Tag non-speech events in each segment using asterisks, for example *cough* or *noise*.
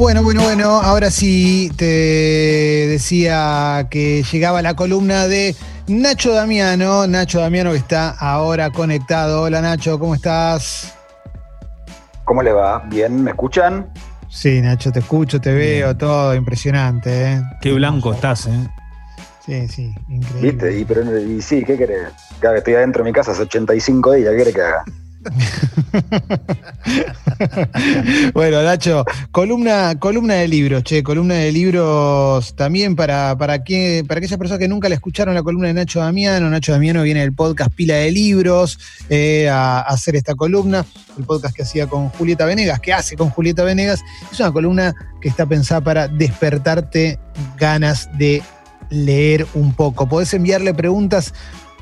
Bueno, bueno, bueno, ahora sí te decía que llegaba la columna de Nacho Damiano. Nacho Damiano que está ahora conectado. Hola Nacho, ¿cómo estás? ¿Cómo le va? ¿Bien? ¿Me escuchan? Sí, Nacho, te escucho, te veo, todo impresionante. ¿eh? Qué blanco estás, ¿eh? Sí, sí, increíble. ¿Viste? Y, pero, y sí, ¿qué querés? Que haga? estoy adentro de mi casa hace 85 días, ¿qué querés que haga? *laughs* bueno, Nacho, columna, columna de libros, che, columna de libros también para, para, que, para aquellas personas que nunca le escucharon la columna de Nacho Damiano. Nacho Damiano viene del podcast Pila de Libros eh, a, hacer esta columna, el podcast que hacía con Julieta Venegas, que hace con Julieta Venegas. Es una columna que está pensada para despertarte ganas de leer un poco. Podés enviarle preguntas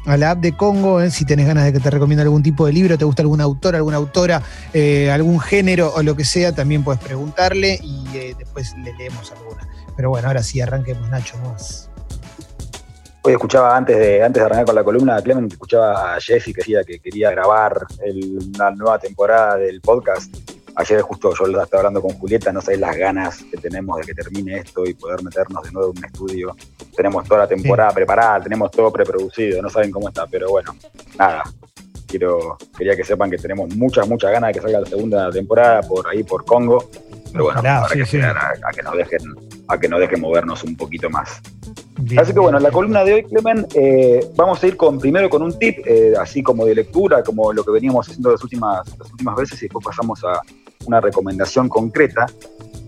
a la app de Congo, eh, si tenés ganas de que te recomiende algún tipo de libro, te gusta algún autor, alguna autora, eh, algún género o lo que sea, también puedes preguntarle y eh, después le leemos alguna. Pero bueno, ahora sí, arranquemos, Nacho, más. Hoy escuchaba antes de, antes de arrancar con la columna, Clement, escuchaba a Jeffy que decía que quería grabar una nueva temporada del podcast Ayer justo yo estaba hablando con Julieta, no sabés las ganas que tenemos de que termine esto y poder meternos de nuevo en un estudio. Tenemos toda la temporada preparada, tenemos todo preproducido, no saben cómo está, pero bueno, nada. Quiero, quería que sepan que tenemos muchas, muchas ganas de que salga la segunda temporada por ahí, por Congo. Pero bueno, habrá que esperar a, que nos dejen, a que nos dejen movernos un poquito más. así que bueno, la columna de hoy, Clemen, eh, vamos a ir con primero con un tip, eh, así como de lectura, como lo que veníamos haciendo las últimas, las últimas veces, y después pasamos a, una recomendación concreta.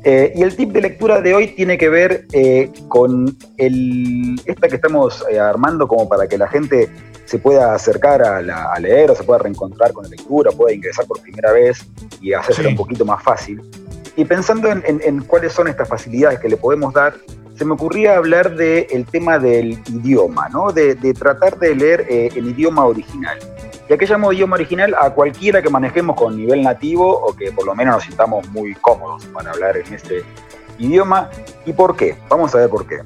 Eh, y el tip de lectura de hoy tiene que ver eh, con el, esta que estamos eh, armando como para que la gente se pueda acercar a, leer o se pueda reencontrar con la lectura, pueda ingresar por primera vez y hacerse un poquito más fácil. Y pensando en, cuáles son estas facilidades que le podemos dar, se me ocurría hablar del tema del idioma, ¿no? de, tratar de leer en idioma original. ¿Y a qué llamo idioma original? A cualquiera que manejemos con nivel nativo o que por lo menos nos sintamos muy cómodos para hablar en este idioma. ¿Y por qué? Vamos a ver por qué.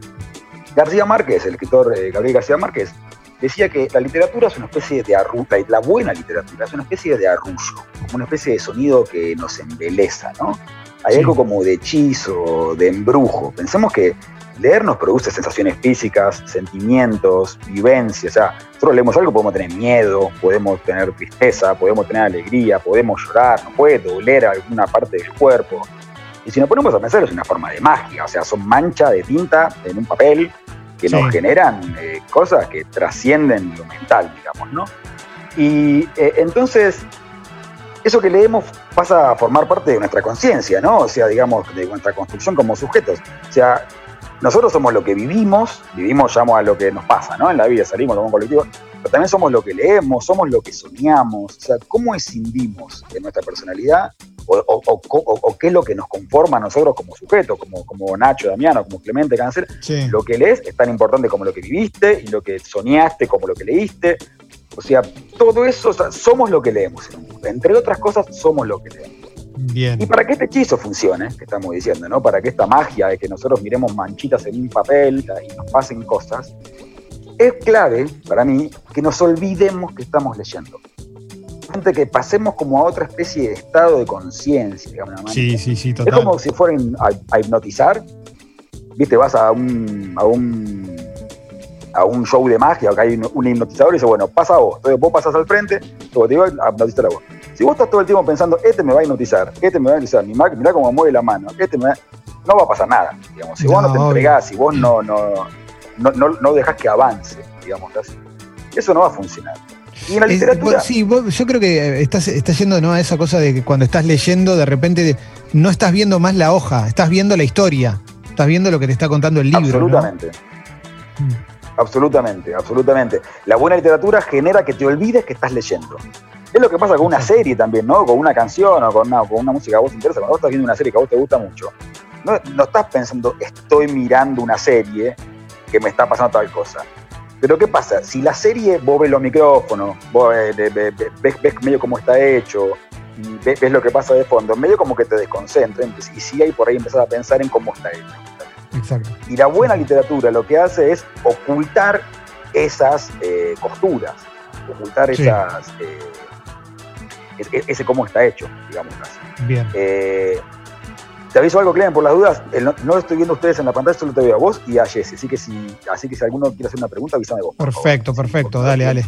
García Márquez, el escritor eh, Gabriel García Márquez, decía que la literatura es una especie de arrullo, la buena literatura es una especie de arrullo, como una especie de sonido que nos embeleza, ¿no? Hay algo como de hechizo, de embrujo. Pensemos que leer nos produce sensaciones físicas, sentimientos, vivencias. O sea, nosotros leemos algo, podemos tener miedo, podemos tener tristeza, podemos tener alegría, podemos llorar, nos puede doler alguna parte del cuerpo. Y si nos ponemos a pensar, es una forma de magia, o sea, son manchas de tinta en un papel que nos generan eh, cosas que trascienden lo mental, digamos, ¿no? Y eh, entonces, eso que leemos pasa a formar parte de nuestra conciencia, ¿no? O sea, digamos, de nuestra construcción como sujetos. O sea, nosotros somos lo que vivimos, vivimos, llamo a lo que nos pasa, ¿no? En la vida salimos, como un colectivo, pero también somos lo que leemos, somos lo que soñamos, o sea, cómo escindimos de nuestra personalidad o, qué es lo que nos conforma a nosotros como sujetos, como, como Nacho, Damiano, como Clemente Cáncer. Lo que lees es tan importante como lo que viviste y lo que soñaste como lo que leíste. O sea, todo eso, somos lo que leemos. Entre otras cosas, somos lo que leemos. Y para que este hechizo funcione, que estamos diciendo, ¿no? Para que esta magia de que nosotros miremos manchitas en un papel y nos pasen cosas, es clave para mí que nos olvidemos que estamos leyendo. Que pasemos como a otra especie de estado de conciencia, digamos. Sí, sí, sí, total. Es como si fueran a, hipnotizar. Viste, vas a un, a un a un show de magia, que hay un, hipnotizador y dice, bueno, pasa a vos. Entonces vos pasas al frente, luego te digo, a hipnotizar a vos. Si vos estás todo el tiempo pensando, este me va a hipnotizar, este me va a hipnotizar, mirá cómo mueve la mano, este me va... no va a pasar nada. Digamos. Si vos no te entregás, si vos no, no, no, no, dejás que avance, digamos eso no va a funcionar. Y en la literatura. sí, yo creo que estás, estás yendo ¿no? a esa cosa de que cuando estás leyendo, de repente no estás viendo más la hoja, estás viendo la historia, estás viendo lo que te está contando el libro. Absolutamente. Mm. Absolutamente, absolutamente. La buena literatura genera que te olvides que estás leyendo. Es lo que pasa con una serie también, ¿no? Con una canción o con una, con una música que a vos te interesa. Cuando vos estás viendo una serie que a vos te gusta mucho, no, no estás pensando, estoy mirando una serie que me está pasando tal cosa. Pero ¿qué pasa? Si la serie vos ves los micrófonos, vos ves, ves, medio cómo está hecho, y ves, lo que pasa de fondo, medio como que te desconcentra, y si hay por ahí empezás a pensar en cómo está hecho. Exacto. Y la buena literatura lo que hace es ocultar esas eh, costuras, ocultar esas... Eh, ese cómo está hecho, digamos así. Bien. Eh, te aviso algo, Clemen, por las dudas. no, estoy viendo ustedes en la pantalla, solo te veo a vos y a Jesse. Así que si, así que si alguno quiere hacer una pregunta, avísame vos. Perfecto, perfecto. dale, dale.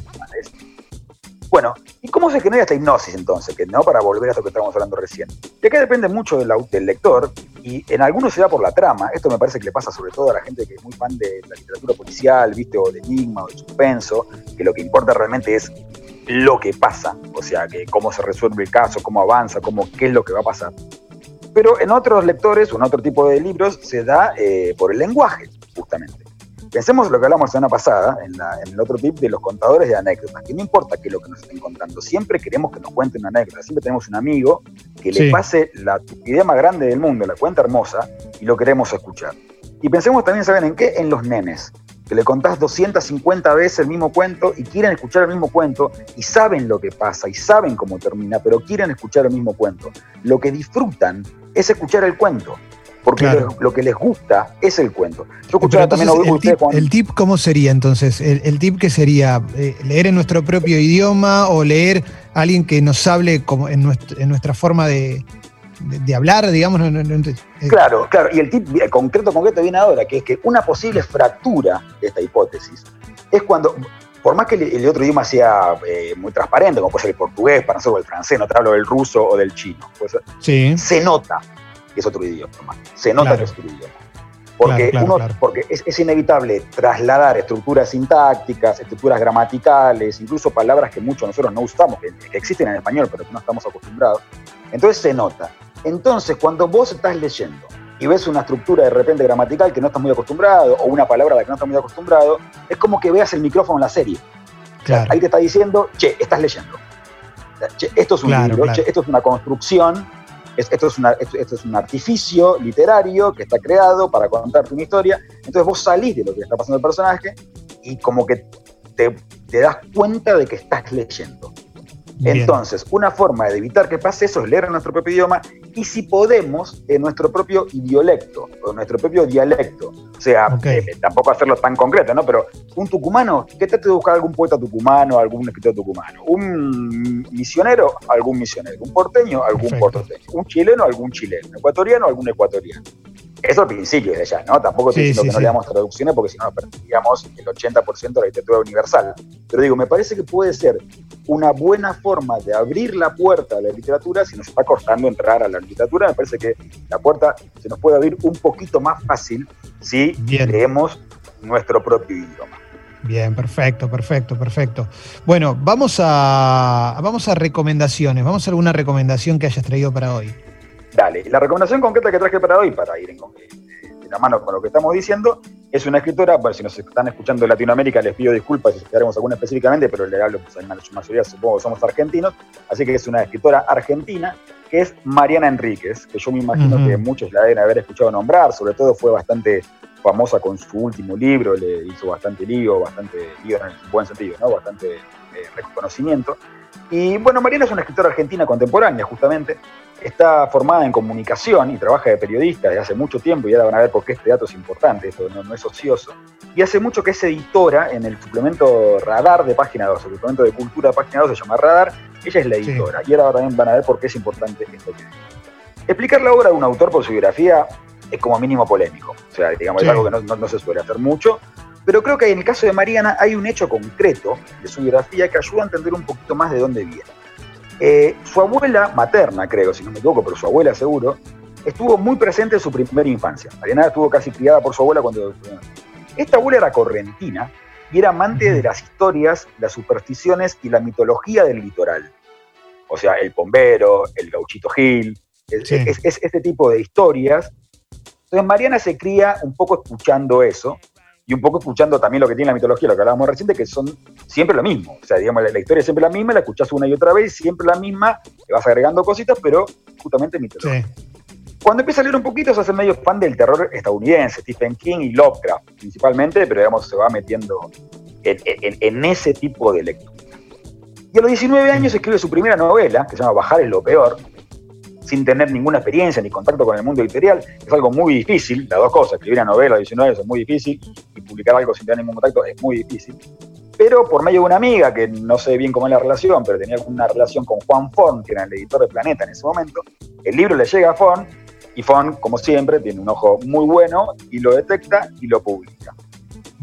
Bueno, ¿y cómo se genera esta hipnosis entonces? Que no para volver a esto que estábamos hablando recién. Que acá depende mucho del, del, lector y en algunos se da por la trama. Esto me parece que le pasa sobre todo a la gente que es muy fan de la literatura policial, ¿viste? O de enigma o de suspenso, que lo que importa realmente es lo que pasa, o sea, que cómo se resuelve el caso, cómo avanza, cómo, qué es lo que va a pasar. Pero en otros lectores o en otro tipo de libros se da eh, por el lenguaje, justamente. Pensemos lo que hablamos la semana pasada, en, el otro tip de los contadores de anécdotas, que no importa qué es lo que nos estén contando, siempre queremos que nos cuenten una anécdota, siempre tenemos un amigo que le pase la idea más grande del mundo, la cuenta hermosa, y lo queremos escuchar. Y pensemos también, ¿saben en qué? En los nenes que le contás 250 veces el mismo cuento y quieren escuchar el mismo cuento y saben lo que pasa y saben cómo termina, pero quieren escuchar el mismo cuento. Lo que disfrutan es escuchar el cuento. Porque lo, que les gusta es el cuento. Yo escuchaba también el, tip, el tip, ¿cómo sería entonces? ¿El, tip que sería eh, leer en nuestro propio idioma o leer a alguien que nos hable como en nuestra forma de, de, hablar, digamos. Eh. Claro, claro. Y el tip concreto, concreto viene ahora, que es que una posible fractura de esta hipótesis es cuando, por más que el, otro idioma sea eh, muy transparente, como puede ser el portugués, para nosotros el francés, no te hablo del ruso o del chino, se nota que es otro idioma, se nota que es otro idioma. Porque, porque es, inevitable trasladar estructuras sintácticas, estructuras gramaticales, incluso palabras que muchos nosotros no usamos, que, que existen en español, pero que no estamos acostumbrados. Entonces se nota. Entonces, cuando vos estás leyendo y ves una estructura de repente gramatical que no estás muy acostumbrado, o una palabra a la que no estás muy acostumbrado, es como que veas el micrófono en la serie. ahí te está diciendo, che, estás leyendo. esto es un libro, esto es una construcción, esto, es esto, es un artificio literario que está creado para contarte una historia. Entonces vos salís de lo que está pasando el personaje y como que te, te das cuenta de que estás leyendo. Entonces, una forma de evitar que pase eso es leer en nuestro propio idioma y si podemos, en nuestro propio idiolecto o nuestro propio dialecto. O sea, eh, tampoco hacerlo tan concreto, ¿no? Pero un tucumano, ¿qué trate de buscar algún poeta tucumano, algún escritor tucumano? Un misionero, algún misionero. Un porteño, algún porteño. Un chileno, algún chileno. Un ecuatoriano, algún ecuatoriano. Eso al principio de ya, ¿no? Tampoco estoy diciendo que no leamos traducciones porque si no nos perderíamos el 80% de la literatura universal. Pero digo, me parece que puede ser una buena forma de abrir la puerta a la literatura si nos está costando entrar a la literatura. Me parece que la puerta se nos puede abrir un poquito más fácil si leemos nuestro propio idioma. Bien, perfecto, perfecto, perfecto. Bueno, vamos a, vamos a recomendaciones. Vamos a alguna recomendación que hayas traído para hoy. Dale, la recomendación concreta que traje para hoy, para ir en, la mano con lo que estamos diciendo, es una escritora, bueno, si nos están escuchando de Latinoamérica les pido disculpas si haremos alguna específicamente, pero le hablo, pues en la mayoría supongo que somos argentinos, así que es una escritora argentina que es Mariana Enríquez, que yo me imagino que muchos la deben haber escuchado nombrar, sobre todo fue bastante famosa con su último libro, le hizo bastante lío, bastante lío en el buen sentido, ¿no? Bastante eh, reconocimiento. Y bueno, Mariana es una escritora argentina contemporánea, justamente, está formada en comunicación y trabaja de periodista desde hace mucho tiempo y ahora van a ver por qué este dato es importante, esto no, es ocioso. Y hace mucho que es editora en el suplemento Radar de Página 2, el suplemento de cultura de Página 2 se llama Radar, ella es la editora y ahora también van a ver por qué es importante esto que Explicar la obra de un autor por su biografía es como mínimo polémico, o sea, digamos, es algo que no, se suele hacer mucho, pero creo que en el caso de Mariana hay un hecho concreto de su biografía que ayuda a entender un poquito más de dónde viene. Eh, su abuela materna, creo, si no me equivoco, pero su abuela seguro, estuvo muy presente en su primera infancia. Mariana estuvo casi criada por su abuela cuando... Esta abuela era correntina y era amante de las historias, las supersticiones y la mitología del litoral. O sea, el bombero, el gauchito Gil, es, ese tipo de historias. Entonces Mariana se cría un poco escuchando eso y un poco escuchando también lo que tiene la mitología, lo que hablábamos reciente, que son siempre lo mismo. O sea, digamos, la, historia es siempre la misma, la escuchás una y otra vez, siempre la misma, le vas agregando cositas, pero justamente mitología. Cuando empieza a leer un poquito, se hace medio fan del terror estadounidense, Stephen King y Lovecraft principalmente, pero digamos, se va metiendo en, ese tipo de lectura. Y a los 19 años escribe su primera novela, que se llama Bajar es lo peor, sin tener ninguna experiencia ni contacto con el mundo editorial, es algo muy difícil, las dos cosas, escribir una novela a 19 años es muy difícil publicar algo sin tener ningún contacto es muy difícil. Pero por medio de una amiga, que no sé bien cómo es la relación, pero tenía una relación con Juan Forn, que era el editor de Planeta en ese momento, el libro le llega a Forn Y Fon, como siempre, tiene un ojo muy bueno y lo detecta y lo publica.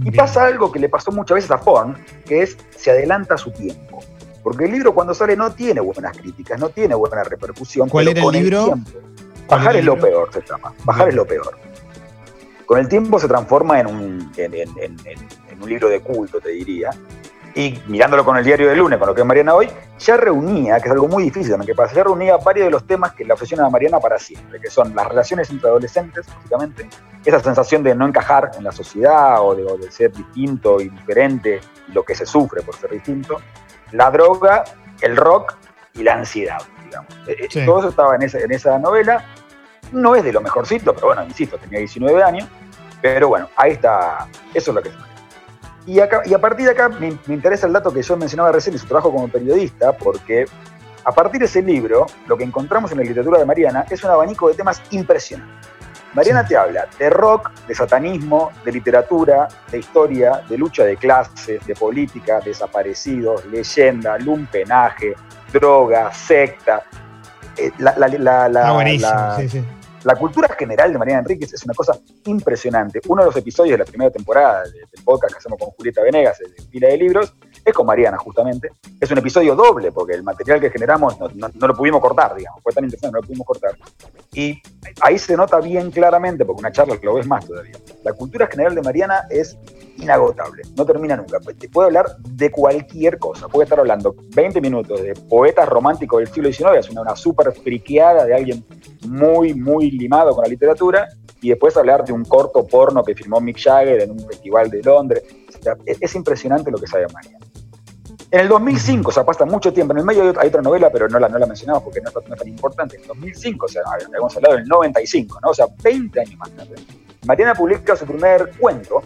Y pasa algo que le pasó muchas veces a Fon, que es se adelanta su tiempo. Porque el libro cuando sale no tiene buenas críticas, no tiene buena repercusión. ¿Cuál era el libro? bajar es lo peor, se llama. Bajar es lo peor. Con el tiempo se transforma en un, en un libro de culto, te diría. Y mirándolo con el diario de lunes, con lo que es Mariana hoy, ya reunía, que es algo muy difícil también que pasa, ya reunía varios de los temas que la obsesionan a Mariana para siempre, que son las relaciones entre adolescentes, básicamente, esa sensación de no encajar en la sociedad o de, ser distinto y diferente, lo que se sufre por ser distinto, la droga, el rock y la ansiedad, digamos. Eh, eh, todo eso estaba en esa, en esa novela, no es de lo mejorcito, pero bueno, insisto, tenía 19 años, pero bueno, ahí está, eso es lo que se y, a partir de acá me, interesa el dato que yo mencionaba recién de su trabajo como periodista, porque a partir de ese libro, lo que encontramos en la literatura de Mariana es un abanico de temas impresionantes. Mariana te habla de rock, de satanismo, de literatura, de historia, de lucha de clases, de política, desaparecidos, leyenda, lumpenaje, droga, secta. Eh, la, la, sí, sí. La cultura general de Mariana Enríquez es una cosa impresionante. Uno de los episodios de la primera temporada del podcast que hacemos con Julieta Venegas, de Pila de Libros, es con Mariana justamente. Es un episodio doble porque el material que generamos no, lo pudimos cortar, digamos. Fue tan interesante, no lo pudimos cortar. Y ahí se nota bien claramente, porque una charla que lo ves más todavía. La cultura general de Mariana es inagotable, no termina nunca. Te puede hablar de cualquier cosa. Puede estar hablando 20 minutos de poetas románticos del siglo XIX, es una, una súper friqueada de alguien muy, muy limado con la literatura, y después hablar de un corto porno que filmó Mick Jagger en un festival de Londres. es, impresionante lo que sabe María. En el 2005, o sea, pasa mucho tiempo. En el medio hay otra novela, pero no la, no la mencionamos porque no es, tan importante. En el 2005, o sea, habíamos hablado del 95, ¿no? O sea, 20 años más tarde. Mariana publica su primer cuento,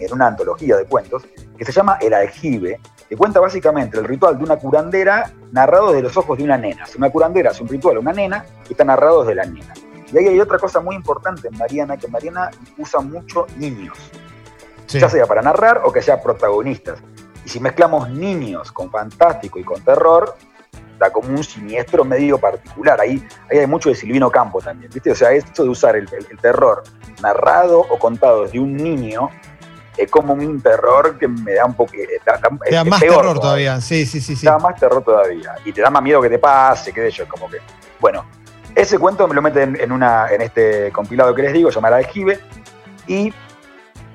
en una antología de cuentos, que se llama El aljibe, que cuenta básicamente el ritual de una curandera narrado desde los ojos de una nena. Si una curandera hace un ritual a una nena, está narrado desde la nena. Y ahí hay otra cosa muy importante en Mariana, que Mariana usa mucho niños. Ya sea para narrar o que sea protagonistas. Y si mezclamos niños con fantástico y con terror, da como un siniestro medio particular. Ahí, ahí hay mucho de Silvino Campo también, ¿viste? O sea, esto de usar el, terror narrado o contado desde un niño es como un terror que me da un poco. te da más terror todavía. sí, sí, sí. Te da más terror todavía. Y te da más miedo que te pase, qué sé yo, como que. Bueno, ese cuento me lo meten en, una, en este compilado que les digo, llamado Aljibe, y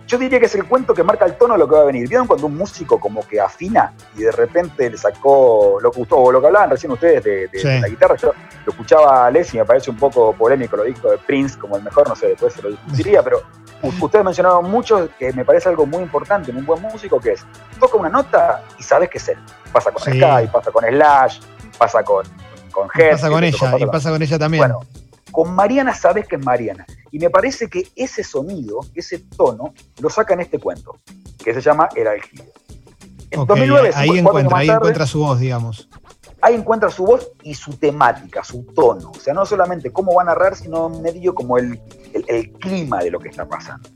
yo diría que es el cuento que marca el tono de lo que va a venir. ¿Vieron cuando un músico como que afina y de repente le sacó lo que gustó, o lo que hablaban recién ustedes de, la guitarra? Yo lo escuchaba a Les y me parece un poco polémico lo dijo de Prince como el mejor, no sé, después se lo discutiría, pero ustedes mencionaron mucho que me parece algo muy importante en un buen músico, que es, toca una nota y sabes que es él. Pasa con Sky, pasa con Slash, pasa con con Pasa con ella, y pasa con ella también. Bueno, con Mariana sabes que es Mariana. Y me parece que ese sonido, ese tono, lo saca en este cuento, que se llama El aljibe. En 2009, ahí, encuentra, ahí encuentra su voz, digamos. Ahí encuentra su voz y su temática, su tono. O sea, no solamente cómo va a narrar, sino medio como el, el clima de lo que está pasando.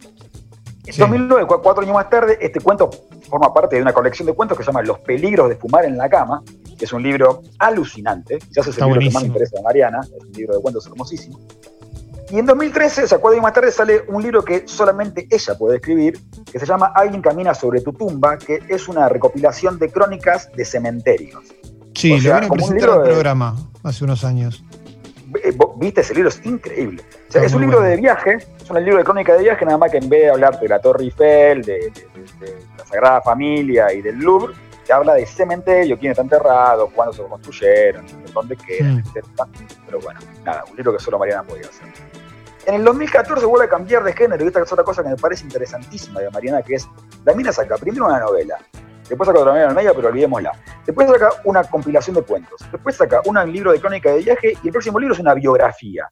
En 2009, cuatro años más tarde, este cuento forma parte de una colección de cuentos que se llama Los peligros de fumar en la cama, que es un libro alucinante, quizás es el libro que más me interesa a Mariana, es un libro de cuentos hermosísimo. Y en 2013, o sea, cuatro años más tarde, sale un libro que solamente ella puede escribir, que se llama Alguien camina sobre tu tumba, que es una recopilación de crónicas de cementerios. Sí, lo vieron presentar el programa hace unos años. Eh, viste ese libro, es increíble. es un libro de viaje, es un libro de crónica de viaje, nada más que en vez de hablar de la Torre Eiffel, de, la Sagrada Familia y del Louvre, te habla de cementerio, quiénes están enterrados, cuándo se construyeron, dónde quedan, etc. Pero bueno, nada, un libro que solo Mariana podía hacer. En el 2014 vuelve a cambiar de género, y esta es otra cosa que me parece interesantísima de Mariana, que es, la mina saca primero una novela, Después saca otra novela media, pero olvidémosla. Después saca una compilación de cuentos. Después saca un libro de crónica de viaje y el próximo libro es una biografía.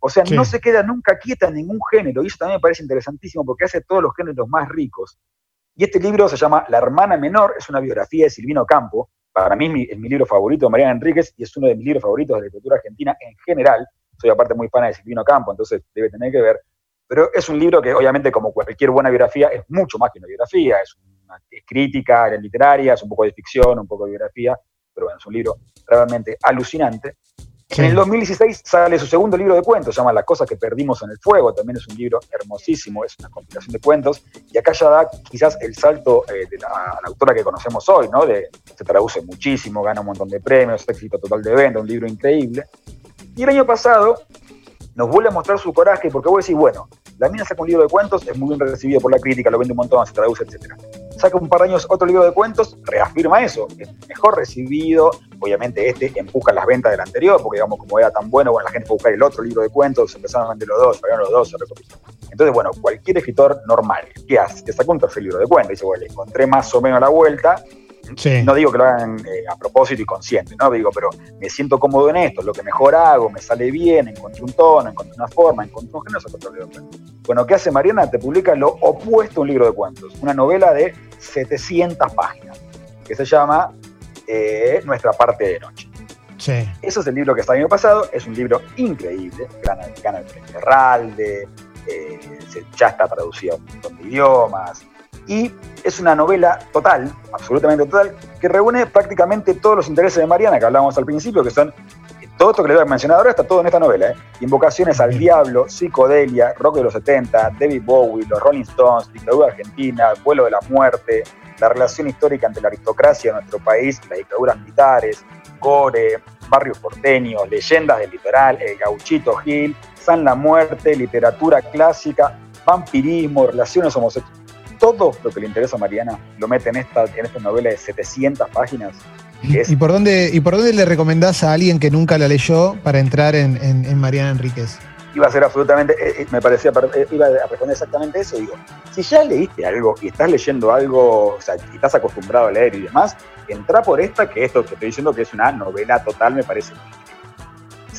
O sea, no se queda nunca quieta en ningún género. Y eso también me parece interesantísimo porque hace todos los géneros más ricos. Y este libro se llama La hermana menor, es una biografía de Silvino Campo. Para mí es mi, libro favorito de Mariana Enríquez y es uno de mis libros favoritos de la literatura argentina en general. Soy aparte muy fan de Silvino Campo, entonces debe tener que ver. Pero es un libro que obviamente como cualquier buena biografía es mucho más que una biografía, es un es crítica, es literaria, es un poco de ficción, un poco de biografía, pero bueno, es un libro realmente alucinante. En el 2016 sale su segundo libro de cuentos, se llama Las cosas que perdimos en el fuego, también es un libro hermosísimo, es una compilación de cuentos, y acá ya da quizás el salto eh, de la, autora que conocemos hoy, ¿no? De, se traduce muchísimo, gana un montón de premios, éxito total de venta, un libro increíble. Y el año pasado nos vuelve a mostrar su coraje, porque vos decís, bueno, la mina saca un libro de cuentos, es muy bien recibido por la crítica, lo vende un montón, se traduce, etc saca un par de años otro libro de cuentos, reafirma eso, es mejor recibido, obviamente este empuja las ventas del anterior, porque digamos, como era tan bueno, bueno, la gente fue a buscar el otro libro de cuentos, empezaron a vender los dos, salieron los dos, se Entonces, bueno, cualquier escritor normal, ¿qué hace? Te saca un tercer libro de cuentos, dice, bueno, le encontré más o menos la vuelta, no digo que lo hagan eh, a propósito y consciente, ¿no? Digo, pero me siento cómodo en esto, lo que mejor hago, me sale bien, encontré un tono, encontré una forma, encontré un género, se libro de cuentos. Bueno, ¿qué hace Mariana? Te publica lo opuesto a un libro de cuentos, una novela de 700 páginas, que se llama eh, Nuestra parte de noche. Sí. Eso es el libro que está el año pasado, es un libro increíble, gana, el premio eh, ya está traducido a un montón de idiomas, y es una novela total, absolutamente total, que reúne prácticamente todos los intereses de Mariana que hablábamos al principio, que son todo esto que le voy a mencionar ahora está todo en esta novela. ¿eh? Invocaciones al diablo, psicodelia, rock de los 70, David Bowie, los Rolling Stones, dictadura argentina, vuelo de la muerte, la relación histórica entre la aristocracia de nuestro país las dictaduras militares, gore, barrios porteños, leyendas del litoral, el gauchito Gil, San la Muerte, literatura clásica, vampirismo, relaciones homosexuales. Todo lo que le interesa a Mariana lo mete en esta, en esta novela de 700 páginas ¿Y, por dónde, ¿Y por dónde le recomendás a alguien que nunca la leyó para entrar en, Mariana Enríquez? Iba a ser absolutamente, eh, eh, me parecía, eh, iba a responder exactamente eso. Digo, si ya leíste algo y estás leyendo algo, o sea, y estás acostumbrado a leer y demás, entra por esta, que esto que estoy diciendo que es una novela total, me parece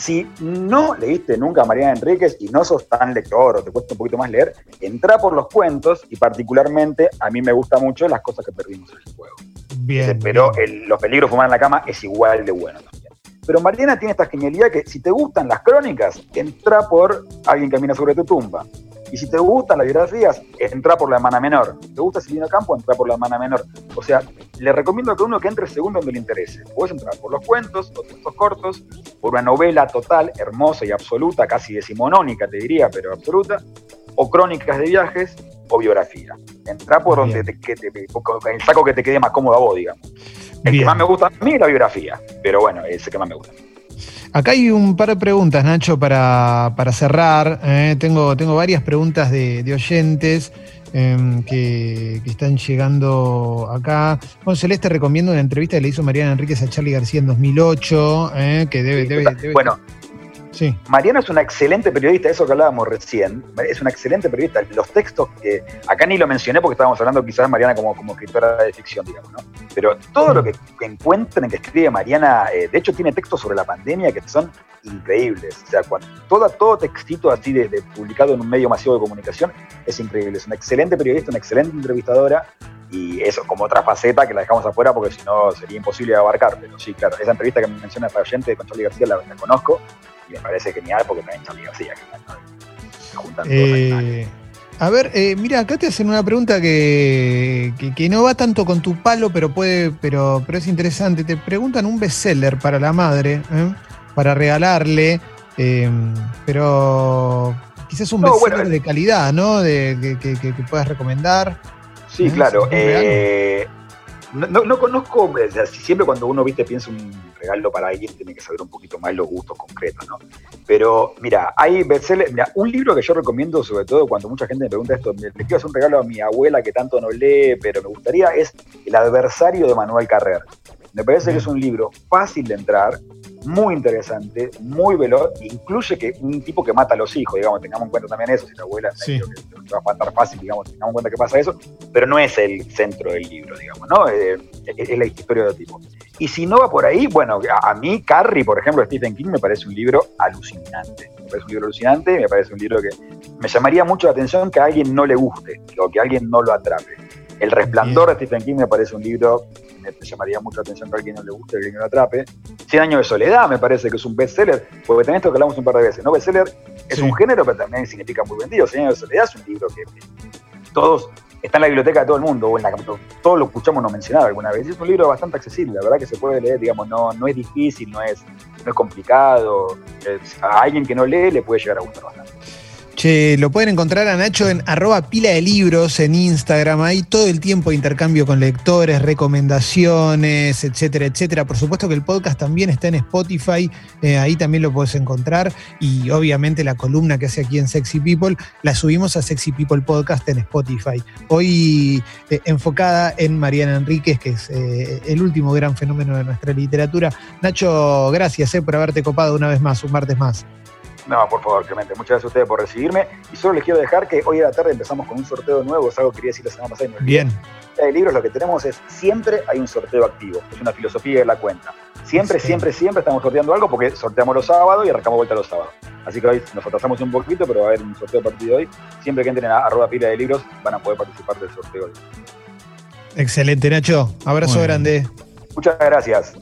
si no leíste nunca a Mariana Enríquez y no sos tan lector o te cuesta un poquito más leer, entra por los cuentos y particularmente a mí me gusta mucho las cosas que perdimos en el juego. Bien. Pero los peligros fumar en la cama es igual de bueno también. Pero Mariana tiene esta genialidad que si te gustan las crónicas, entra por Alguien camina sobre tu tumba. Y si te gustan las biografías, entra por la hermana menor. Si te gusta Silvino Campo, entra por la hermana menor. O sea, le recomiendo a cada uno que entre segundo donde le interese. Puedes entrar por los cuentos, los textos cortos, por una novela total, hermosa y absoluta, casi decimonónica te diría, pero absoluta, o crónicas de viajes, o biografía. Entra por donde te, que el saco que te quede más cómodo a vos, digamos. El que más me gusta a mí es la biografía, pero bueno, es el que más me gusta. Acá hay un par de preguntas, Nacho, para, cerrar. ¿eh? tengo, tengo varias preguntas de, oyentes em, que, están llegando acá. Bueno, Celeste recomiendo una entrevista que le hizo Mariana Enríquez a Charlie García en 2008, ¿eh? que debe, debe, Bueno, Mariana es una excelente periodista, eso que hablábamos recién, es una excelente periodista. Los textos que, acá ni lo mencioné porque estábamos hablando quizás de Mariana como, como escritora de ficción, digamos, ¿no? Pero todo lo que, encuentren que escribe Mariana, eh, de hecho tiene textos sobre la pandemia que son increíbles. O sea, cuando, todo, todo textito así de, publicado en un medio masivo de comunicación es increíble. Es una excelente periodista, una excelente entrevistadora y eso como otra faceta que la dejamos afuera porque si no sería imposible abarcar. Pero sí, claro, esa entrevista que me menciona esta oyente con Charlie García la, la conozco me parece genial porque también Charlie García, eh, a ver, eh, mira, acá te hacen una pregunta que, que, no va tanto con tu palo, pero puede, pero, pero es interesante. Te preguntan un bestseller para la madre, ¿eh? para regalarle, pero quizás un bestseller de calidad, ¿no? De, que, puedas recomendar. Sí, claro. No, no, conozco, siempre cuando uno viste piensa un regalo para alguien, tiene que saber un poquito más los gustos concretos, ¿no? Pero mira, hay mira, un libro que yo recomiendo, sobre todo cuando mucha gente me pregunta esto, le quiero hacer un regalo a mi abuela que tanto no lee, pero me gustaría, es El adversario de Manuel Carrer. Me parece que es un libro fácil de entrar, muy interesante, muy veloz, incluye que un tipo que mata a los hijos, digamos, tengamos en cuenta también eso, si la abuela sí. que va a matar fácil, digamos, tengamos en cuenta que pasa eso, pero no es el centro del libro, digamos, ¿no? Eh, es la historia de tipo. Y si no va por ahí, bueno, a, mí Carrie, por ejemplo, Stephen King, me parece un libro alucinante. Me parece un libro alucinante, me parece un libro que me llamaría mucho la atención que a alguien no le guste, o que a alguien no lo atrape. El Resplandor de Stephen King me parece un libro me llamaría mucho la atención que a alguien no le guste, que alguien no lo atrape. Cien años de soledad me parece que es un bestseller, porque también esto que hablamos un par de veces, ¿no? Bestseller es un género, pero también significa muy vendido. Cien años de soledad es un libro que todos está en la biblioteca de todo el mundo, o en la todos lo escuchamos no mencionar alguna vez. Es un libro bastante accesible, la verdad que se puede leer, digamos, no, no es difícil, no es, no es complicado. a alguien que no lee le puede llegar a gustar bastante. Che, lo pueden encontrar a Nacho en arroba pila de libros en Instagram. Ahí todo el tiempo intercambio con lectores, recomendaciones, etcétera, etcétera. Por supuesto que el podcast también está en Spotify. Eh, ahí también lo puedes encontrar. Y obviamente la columna que hace aquí en Sexy People la subimos a Sexy People Podcast en Spotify. Hoy eh, enfocada en Mariana Enríquez, que es eh, el último gran fenómeno de nuestra literatura. Nacho, gracias por haberte copado una vez más, un martes más. No, por favor, Clemente. Muchas gracias a ustedes por recibirme. Y solo les quiero dejar que hoy a la tarde empezamos con un sorteo nuevo. Es algo que quería decir la semana pasada. Bien. De libros lo que tenemos es siempre hay un sorteo activo. Es una filosofía de la cuenta. Siempre, siempre, siempre estamos sorteando algo porque sorteamos los sábados y arrancamos vuelta los sábados. Así que hoy nos atrasamos un poquito, pero va a haber un sorteo a partir de hoy. Siempre que entren a arroba pila de libros van a poder participar del sorteo. Excelente, Nacho. Abrazo grande. Muchas gracias.